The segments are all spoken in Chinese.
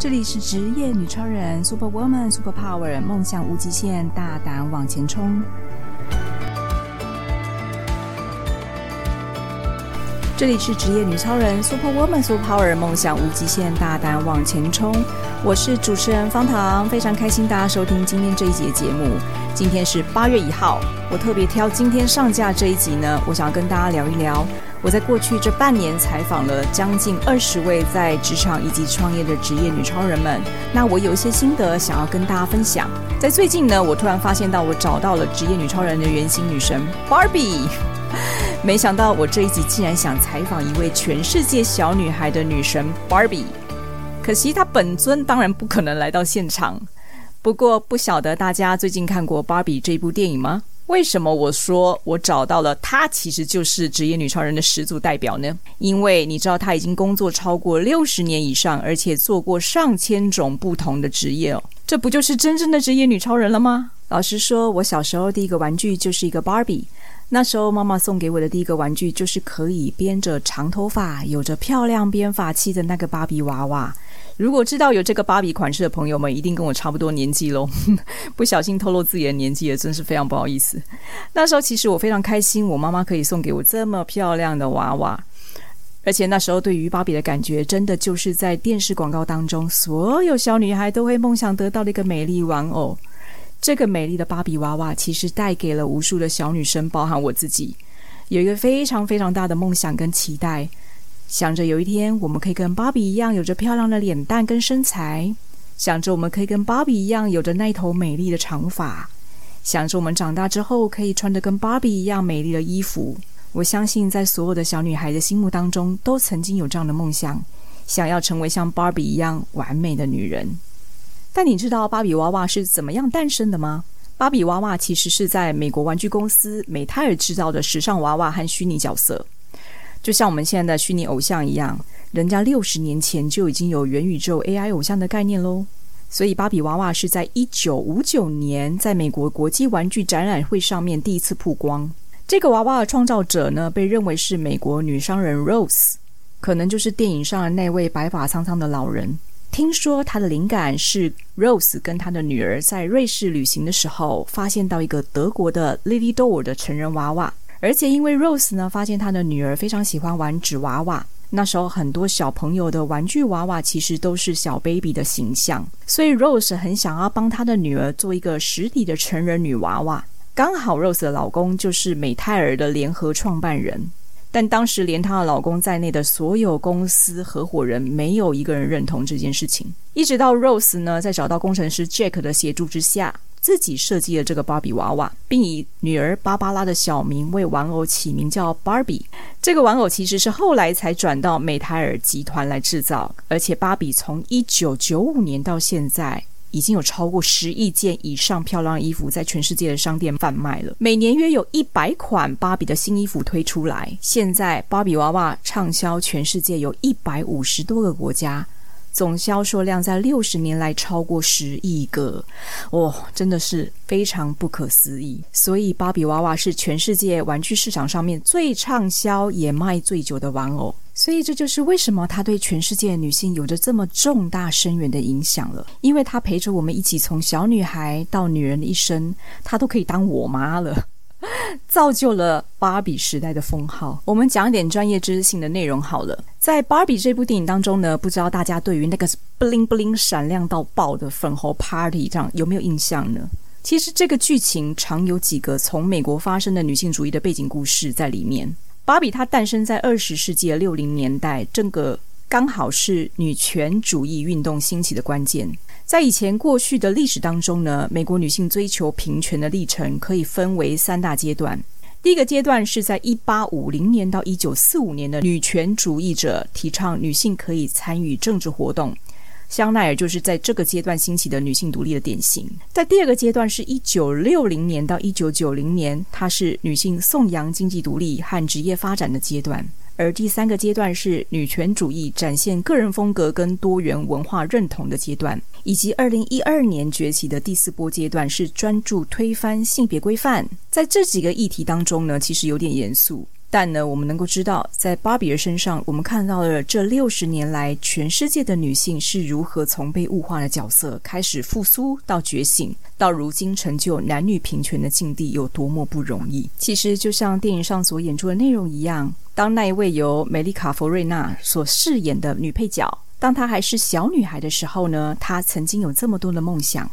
这里是职业女超人，Super Woman，Super Power，梦想无极限，大胆往前冲。这里是职业女超人，Super Woman，Super Power，梦想无极限，大胆往前冲。我是主持人方糖，非常开心大家收听今天这一集的节目。今天是八月一号，我特别挑今天上架这一集呢，我想要跟大家聊一聊。我在过去这半年采访了将近二十位在职场以及创业的职业女超人们，那我有一些心得想要跟大家分享。在最近呢，我突然发现到我找到了职业女超人的原型女神 Barbie，没想到我这一集竟然想采访一位全世界小女孩的女神 Barbie，可惜她本尊当然不可能来到现场。不过不晓得大家最近看过 Barbie 这部电影吗？为什么我说我找到了她，其实就是职业女超人的始祖代表呢？因为你知道她已经工作超过六十年以上，而且做过上千种不同的职业哦，这不就是真正的职业女超人了吗？老实说，我小时候第一个玩具就是一个芭比，那时候妈妈送给我的第一个玩具就是可以编着长头发、有着漂亮编发器的那个芭比娃娃。如果知道有这个芭比款式的朋友们，一定跟我差不多年纪喽。不小心透露自己的年纪也真是非常不好意思。那时候其实我非常开心，我妈妈可以送给我这么漂亮的娃娃，而且那时候对于芭比的感觉，真的就是在电视广告当中，所有小女孩都会梦想得到的一个美丽玩偶。这个美丽的芭比娃娃，其实带给了无数的小女生，包含我自己，有一个非常非常大的梦想跟期待。想着有一天我们可以跟芭比一样有着漂亮的脸蛋跟身材，想着我们可以跟芭比一样有着那头美丽的长发，想着我们长大之后可以穿着跟芭比一样美丽的衣服。我相信在所有的小女孩的心目当中，都曾经有这样的梦想，想要成为像芭比一样完美的女人。但你知道芭比娃娃是怎么样诞生的吗？芭比娃娃其实是在美国玩具公司美泰尔制造的时尚娃娃和虚拟角色。就像我们现在的虚拟偶像一样，人家六十年前就已经有元宇宙 AI 偶像的概念喽。所以芭比娃娃是在一九五九年在美国国际玩具展览会上面第一次曝光。这个娃娃的创造者呢，被认为是美国女商人 Rose，可能就是电影上的那位白发苍苍的老人。听说她的灵感是 Rose 跟她的女儿在瑞士旅行的时候，发现到一个德国的 Lily Doll 的成人娃娃。而且因为 Rose 呢，发现她的女儿非常喜欢玩纸娃娃，那时候很多小朋友的玩具娃娃其实都是小 baby 的形象，所以 Rose 很想要帮她的女儿做一个实体的成人女娃娃。刚好 Rose 的老公就是美泰尔的联合创办人，但当时连她的老公在内的所有公司合伙人没有一个人认同这件事情。一直到 Rose 呢，在找到工程师 Jack 的协助之下。自己设计了这个芭比娃娃，并以女儿芭芭拉的小名为玩偶起名叫芭比。这个玩偶其实是后来才转到美泰尔集团来制造，而且芭比从一九九五年到现在，已经有超过十亿件以上漂亮衣服在全世界的商店贩卖了。每年约有一百款芭比的新衣服推出来，现在芭比娃娃畅销全世界有一百五十多个国家。总销售量在六十年来超过十亿个，哦，真的是非常不可思议。所以，芭比娃娃是全世界玩具市场上面最畅销也卖最久的玩偶。所以，这就是为什么它对全世界女性有着这么重大深远的影响了。因为它陪着我们一起从小女孩到女人的一生，它都可以当我妈了。造就了芭比时代的封号。我们讲一点专业知识性的内容好了。在芭比这部电影当中呢，不知道大家对于那个 bling bling 闪亮到爆的粉红 party 这样有没有印象呢？其实这个剧情常有几个从美国发生的女性主义的背景故事在里面。芭比她诞生在二十世纪的六零年代，这个刚好是女权主义运动兴起的关键。在以前过去的历史当中呢，美国女性追求平权的历程可以分为三大阶段。第一个阶段是在一八五零年到一九四五年的女权主义者提倡女性可以参与政治活动，香奈儿就是在这个阶段兴起的女性独立的典型。在第二个阶段是一九六零年到一九九零年，它是女性颂扬经济独立和职业发展的阶段。而第三个阶段是女权主义展现个人风格跟多元文化认同的阶段，以及二零一二年崛起的第四波阶段是专注推翻性别规范。在这几个议题当中呢，其实有点严肃。但呢，我们能够知道，在芭比的身上，我们看到了这六十年来全世界的女性是如何从被物化的角色开始复苏到觉醒，到如今成就男女平权的境地有多么不容易。其实就像电影上所演出的内容一样，当那一位由梅丽卡·佛瑞娜所饰演的女配角，当她还是小女孩的时候呢，她曾经有这么多的梦想。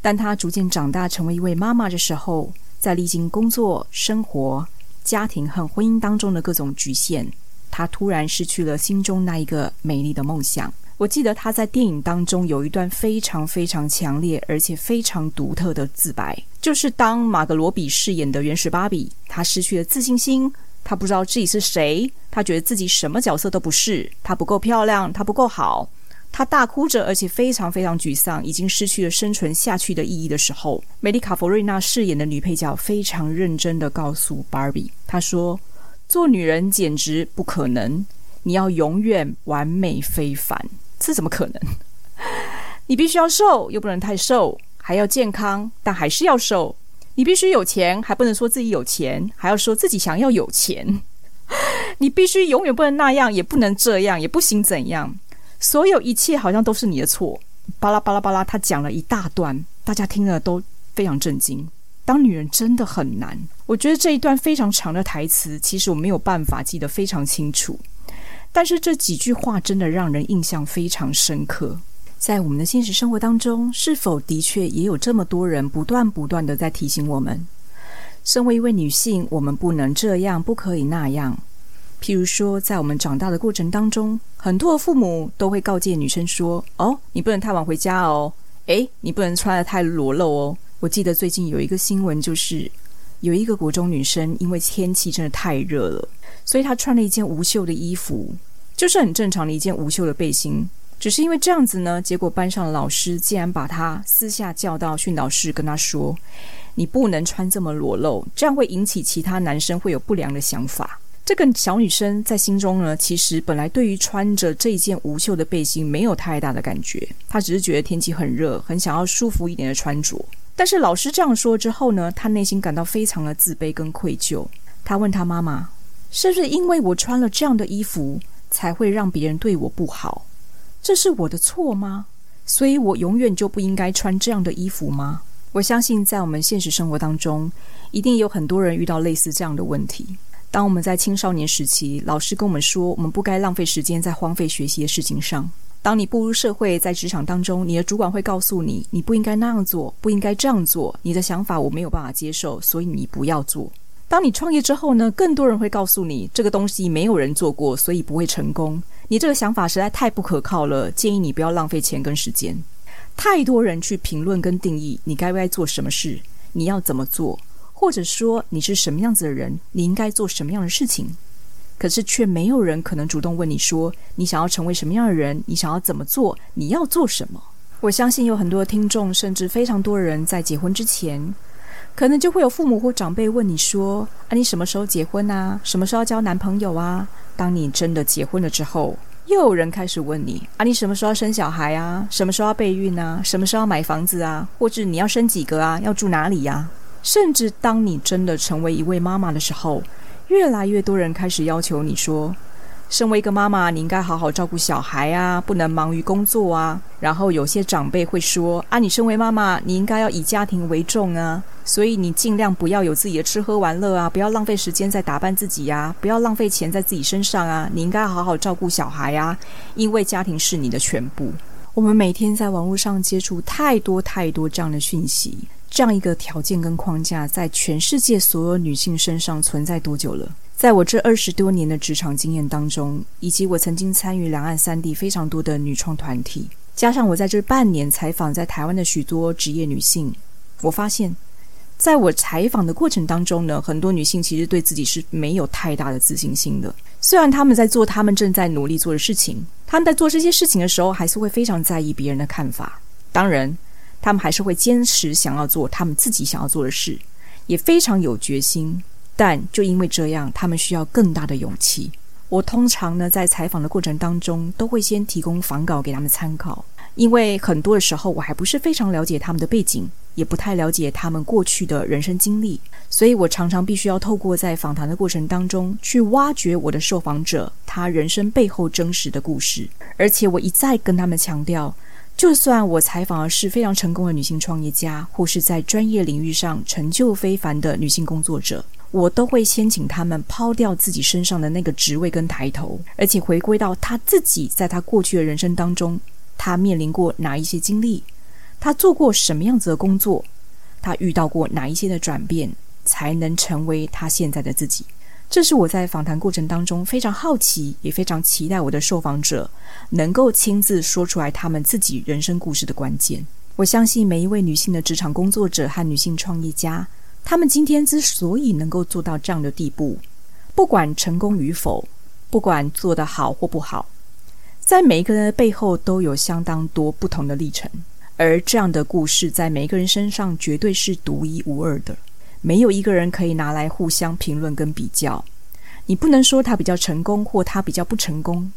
但她逐渐长大，成为一位妈妈的时候，在历经工作、生活。家庭和婚姻当中的各种局限，他突然失去了心中那一个美丽的梦想。我记得他在电影当中有一段非常非常强烈而且非常独特的自白，就是当马格罗比饰演的原始芭比，她失去了自信心，她不知道自己是谁，她觉得自己什么角色都不是，她不够漂亮，她不够好。她大哭着，而且非常非常沮丧，已经失去了生存下去的意义的时候，梅丽卡·佛瑞娜饰演的女配角非常认真地告诉 Barbie：“：“ 她说，做女人简直不可能，你要永远完美非凡，这怎么可能？你必须要瘦，又不能太瘦，还要健康，但还是要瘦。你必须有钱，还不能说自己有钱，还要说自己想要有钱。你必须永远不能那样，也不能这样，也不行怎样。”所有一切好像都是你的错，巴拉巴拉巴拉，他讲了一大段，大家听了都非常震惊。当女人真的很难，我觉得这一段非常长的台词，其实我没有办法记得非常清楚，但是这几句话真的让人印象非常深刻。在我们的现实生活当中，是否的确也有这么多人不断不断的在提醒我们，身为一位女性，我们不能这样，不可以那样。譬如说，在我们长大的过程当中，很多的父母都会告诫女生说：“哦，你不能太晚回家哦，诶，你不能穿得太裸露哦。”我记得最近有一个新闻，就是有一个国中女生，因为天气真的太热了，所以她穿了一件无袖的衣服，就是很正常的一件无袖的背心。只是因为这样子呢，结果班上的老师竟然把她私下叫到训导室，跟她说：“你不能穿这么裸露，这样会引起其他男生会有不良的想法。”这个小女生在心中呢，其实本来对于穿着这件无袖的背心没有太大的感觉，她只是觉得天气很热，很想要舒服一点的穿着。但是老师这样说之后呢，她内心感到非常的自卑跟愧疚。她问她妈妈：“是不是因为我穿了这样的衣服，才会让别人对我不好？这是我的错吗？所以我永远就不应该穿这样的衣服吗？”我相信在我们现实生活当中，一定有很多人遇到类似这样的问题。当我们在青少年时期，老师跟我们说，我们不该浪费时间在荒废学习的事情上。当你步入社会，在职场当中，你的主管会告诉你，你不应该那样做，不应该这样做。你的想法我没有办法接受，所以你不要做。当你创业之后呢，更多人会告诉你，这个东西没有人做过，所以不会成功。你这个想法实在太不可靠了，建议你不要浪费钱跟时间。太多人去评论跟定义你该不该做什么事，你要怎么做。或者说你是什么样子的人，你应该做什么样的事情，可是却没有人可能主动问你说，你想要成为什么样的人，你想要怎么做，你要做什么？我相信有很多听众，甚至非常多人在结婚之前，可能就会有父母或长辈问你说：“啊，你什么时候结婚啊？什么时候交男朋友啊？”当你真的结婚了之后，又有人开始问你：“啊，你什么时候要生小孩啊？什么时候要备孕啊？什么时候要买房子啊？或者你要生几个啊？要住哪里呀？”甚至当你真的成为一位妈妈的时候，越来越多人开始要求你说：“身为一个妈妈，你应该好好照顾小孩啊，不能忙于工作啊。”然后有些长辈会说：“啊，你身为妈妈，你应该要以家庭为重啊，所以你尽量不要有自己的吃喝玩乐啊，不要浪费时间在打扮自己呀，不要浪费钱在自己身上啊，你应该好好照顾小孩啊，因为家庭是你的全部。”我们每天在网络上接触太多太多这样的讯息。这样一个条件跟框架，在全世界所有女性身上存在多久了？在我这二十多年的职场经验当中，以及我曾经参与两岸三地非常多的女创团体，加上我在这半年采访在台湾的许多职业女性，我发现，在我采访的过程当中呢，很多女性其实对自己是没有太大的自信心的。虽然她们在做她们正在努力做的事情，她们在做这些事情的时候，还是会非常在意别人的看法。当然。他们还是会坚持想要做他们自己想要做的事，也非常有决心。但就因为这样，他们需要更大的勇气。我通常呢，在采访的过程当中，都会先提供访稿给他们参考，因为很多的时候我还不是非常了解他们的背景，也不太了解他们过去的人生经历，所以我常常必须要透过在访谈的过程当中去挖掘我的受访者他人生背后真实的故事。而且我一再跟他们强调，就算我采访的是非常成功的女性创业家，或是在专业领域上成就非凡的女性工作者，我都会先请他们抛掉自己身上的那个职位跟抬头，而且回归到他自己在他过去的人生当中，他面临过哪一些经历。他做过什么样子的工作？他遇到过哪一些的转变，才能成为他现在的自己？这是我在访谈过程当中非常好奇，也非常期待我的受访者能够亲自说出来他们自己人生故事的关键。我相信每一位女性的职场工作者和女性创业家，她们今天之所以能够做到这样的地步，不管成功与否，不管做得好或不好，在每一个人的背后都有相当多不同的历程。而这样的故事，在每一个人身上绝对是独一无二的，没有一个人可以拿来互相评论跟比较。你不能说他比较成功，或他比较不成功。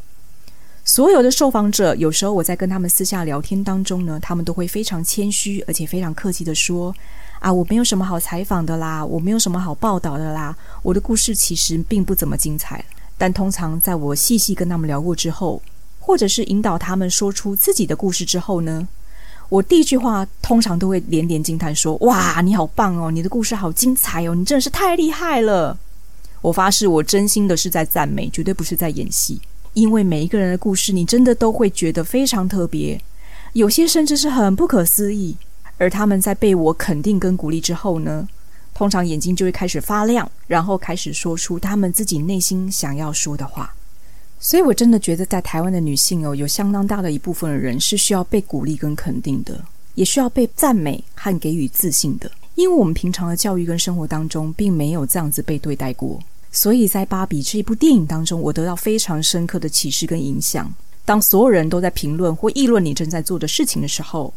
所有的受访者，有时候我在跟他们私下聊天当中呢，他们都会非常谦虚，而且非常客气地说：“啊，我没有什么好采访的啦，我没有什么好报道的啦，我的故事其实并不怎么精彩。”但通常在我细细跟他们聊过之后，或者是引导他们说出自己的故事之后呢，我第一句话通常都会连连惊叹说：“哇，你好棒哦，你的故事好精彩哦，你真的是太厉害了！”我发誓，我真心的是在赞美，绝对不是在演戏。因为每一个人的故事，你真的都会觉得非常特别，有些甚至是很不可思议。而他们在被我肯定跟鼓励之后呢，通常眼睛就会开始发亮，然后开始说出他们自己内心想要说的话。所以，我真的觉得，在台湾的女性哦，有相当大的一部分的人是需要被鼓励跟肯定的，也需要被赞美和给予自信的。因为我们平常的教育跟生活当中，并没有这样子被对待过。所以在《芭比》这一部电影当中，我得到非常深刻的启示跟影响。当所有人都在评论或议论你正在做的事情的时候，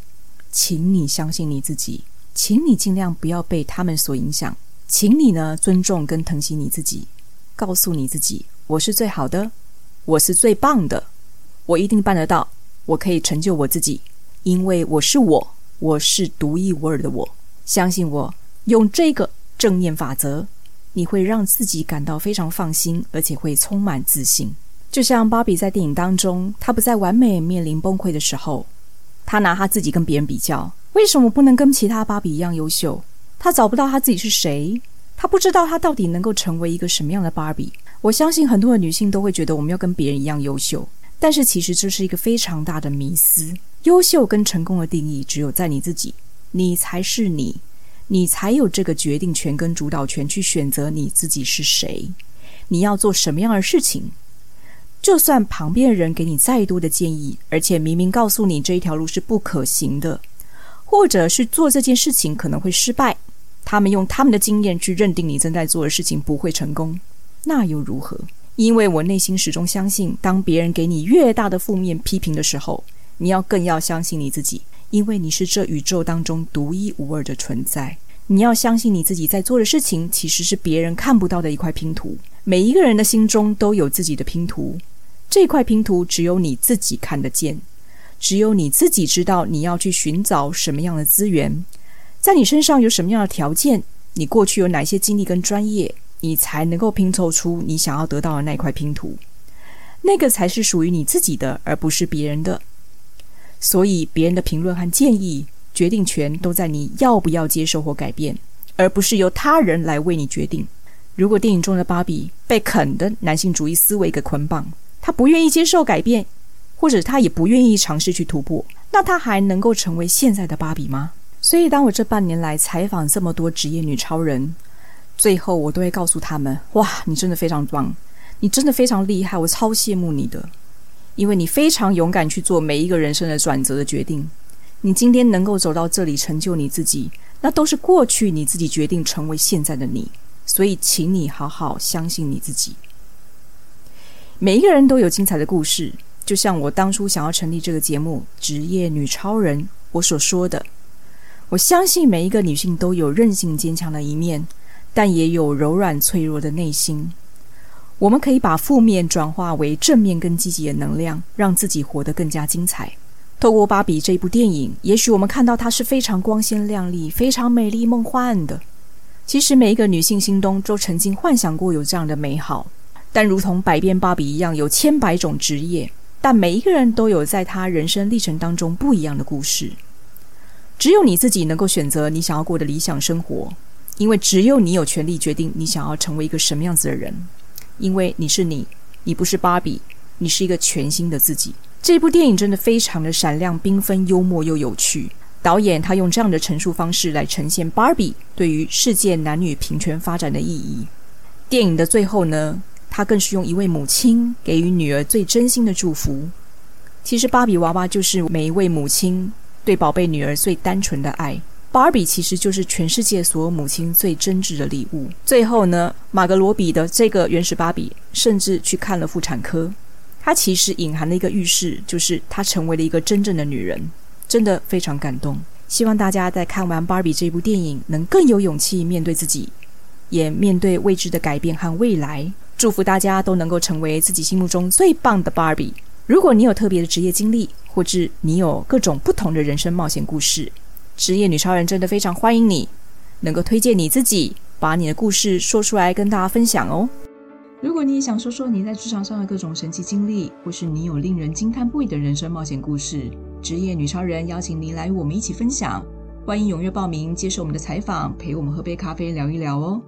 请你相信你自己，请你尽量不要被他们所影响，请你呢尊重跟疼惜你自己，告诉你自己，我是最好的。我是最棒的，我一定办得到，我可以成就我自己，因为我是我，我是独一无二的我。相信我，用这个正念法则，你会让自己感到非常放心，而且会充满自信。就像芭比在电影当中，她不在完美面临崩溃的时候，她拿她自己跟别人比较，为什么不能跟其他芭比一样优秀？她找不到她自己是谁，她不知道她到底能够成为一个什么样的芭比。我相信很多的女性都会觉得我们要跟别人一样优秀，但是其实这是一个非常大的迷思。优秀跟成功的定义只有在你自己，你才是你，你才有这个决定权跟主导权去选择你自己是谁，你要做什么样的事情。就算旁边的人给你再多的建议，而且明明告诉你这一条路是不可行的，或者是做这件事情可能会失败，他们用他们的经验去认定你正在做的事情不会成功。那又如何？因为我内心始终相信，当别人给你越大的负面批评的时候，你要更要相信你自己，因为你是这宇宙当中独一无二的存在。你要相信你自己在做的事情，其实是别人看不到的一块拼图。每一个人的心中都有自己的拼图，这块拼图只有你自己看得见，只有你自己知道你要去寻找什么样的资源，在你身上有什么样的条件，你过去有哪些经历跟专业。你才能够拼凑出你想要得到的那块拼图，那个才是属于你自己的，而不是别人的。所以，别人的评论和建议，决定权都在你要不要接受或改变，而不是由他人来为你决定。如果电影中的芭比被肯的男性主义思维给捆绑，他不愿意接受改变，或者他也不愿意尝试去突破，那他还能够成为现在的芭比吗？所以，当我这半年来采访这么多职业女超人，最后，我都会告诉他们：“哇，你真的非常棒，你真的非常厉害，我超羡慕你的，因为你非常勇敢去做每一个人生的转折的决定。你今天能够走到这里，成就你自己，那都是过去你自己决定成为现在的你。所以，请你好好相信你自己。每一个人都有精彩的故事，就像我当初想要成立这个节目《职业女超人》，我所说的，我相信每一个女性都有韧性坚强的一面。”但也有柔软脆弱的内心，我们可以把负面转化为正面跟积极的能量，让自己活得更加精彩。透过《芭比》这部电影，也许我们看到她是非常光鲜亮丽、非常美丽梦幻的。其实每一个女性心中都曾经幻想过有这样的美好，但如同百变芭比一样，有千百种职业，但每一个人都有在她人生历程当中不一样的故事。只有你自己能够选择你想要过的理想生活，因为只有你有权利决定你想要成为一个什么样子的人，因为你是你，你不是芭比，你是一个全新的自己。这部电影真的非常的闪亮、缤纷、幽默又有趣。导演他用这样的陈述方式来呈现芭比对于世界男女平权发展的意义。电影的最后呢，他更是用一位母亲给予女儿最真心的祝福。其实芭比娃娃就是每一位母亲对宝贝女儿最单纯的爱。芭比其实就是全世界所有母亲最真挚的礼物。最后呢，马格罗比的这个原始芭比甚至去看了妇产科，她其实隐含的一个预示就是她成为了一个真正的女人。真的非常感动，希望大家在看完《芭比》这部电影，能更有勇气面对自己，也面对未知的改变和未来。祝福大家都能够成为自己心目中最棒的芭比。如果你有特别的职业经历，或是你有各种不同的人生冒险故事，职业女超人真的非常欢迎你，能够推荐你自己，把你的故事说出来跟大家分享哦。如果你也想说说你在职场上的各种神奇经历，或是你有令人惊叹不已的人生冒险故事。职业女超人邀请您来与我们一起分享，欢迎踊跃报名接受我们的采访，陪我们喝杯咖啡聊一聊哦。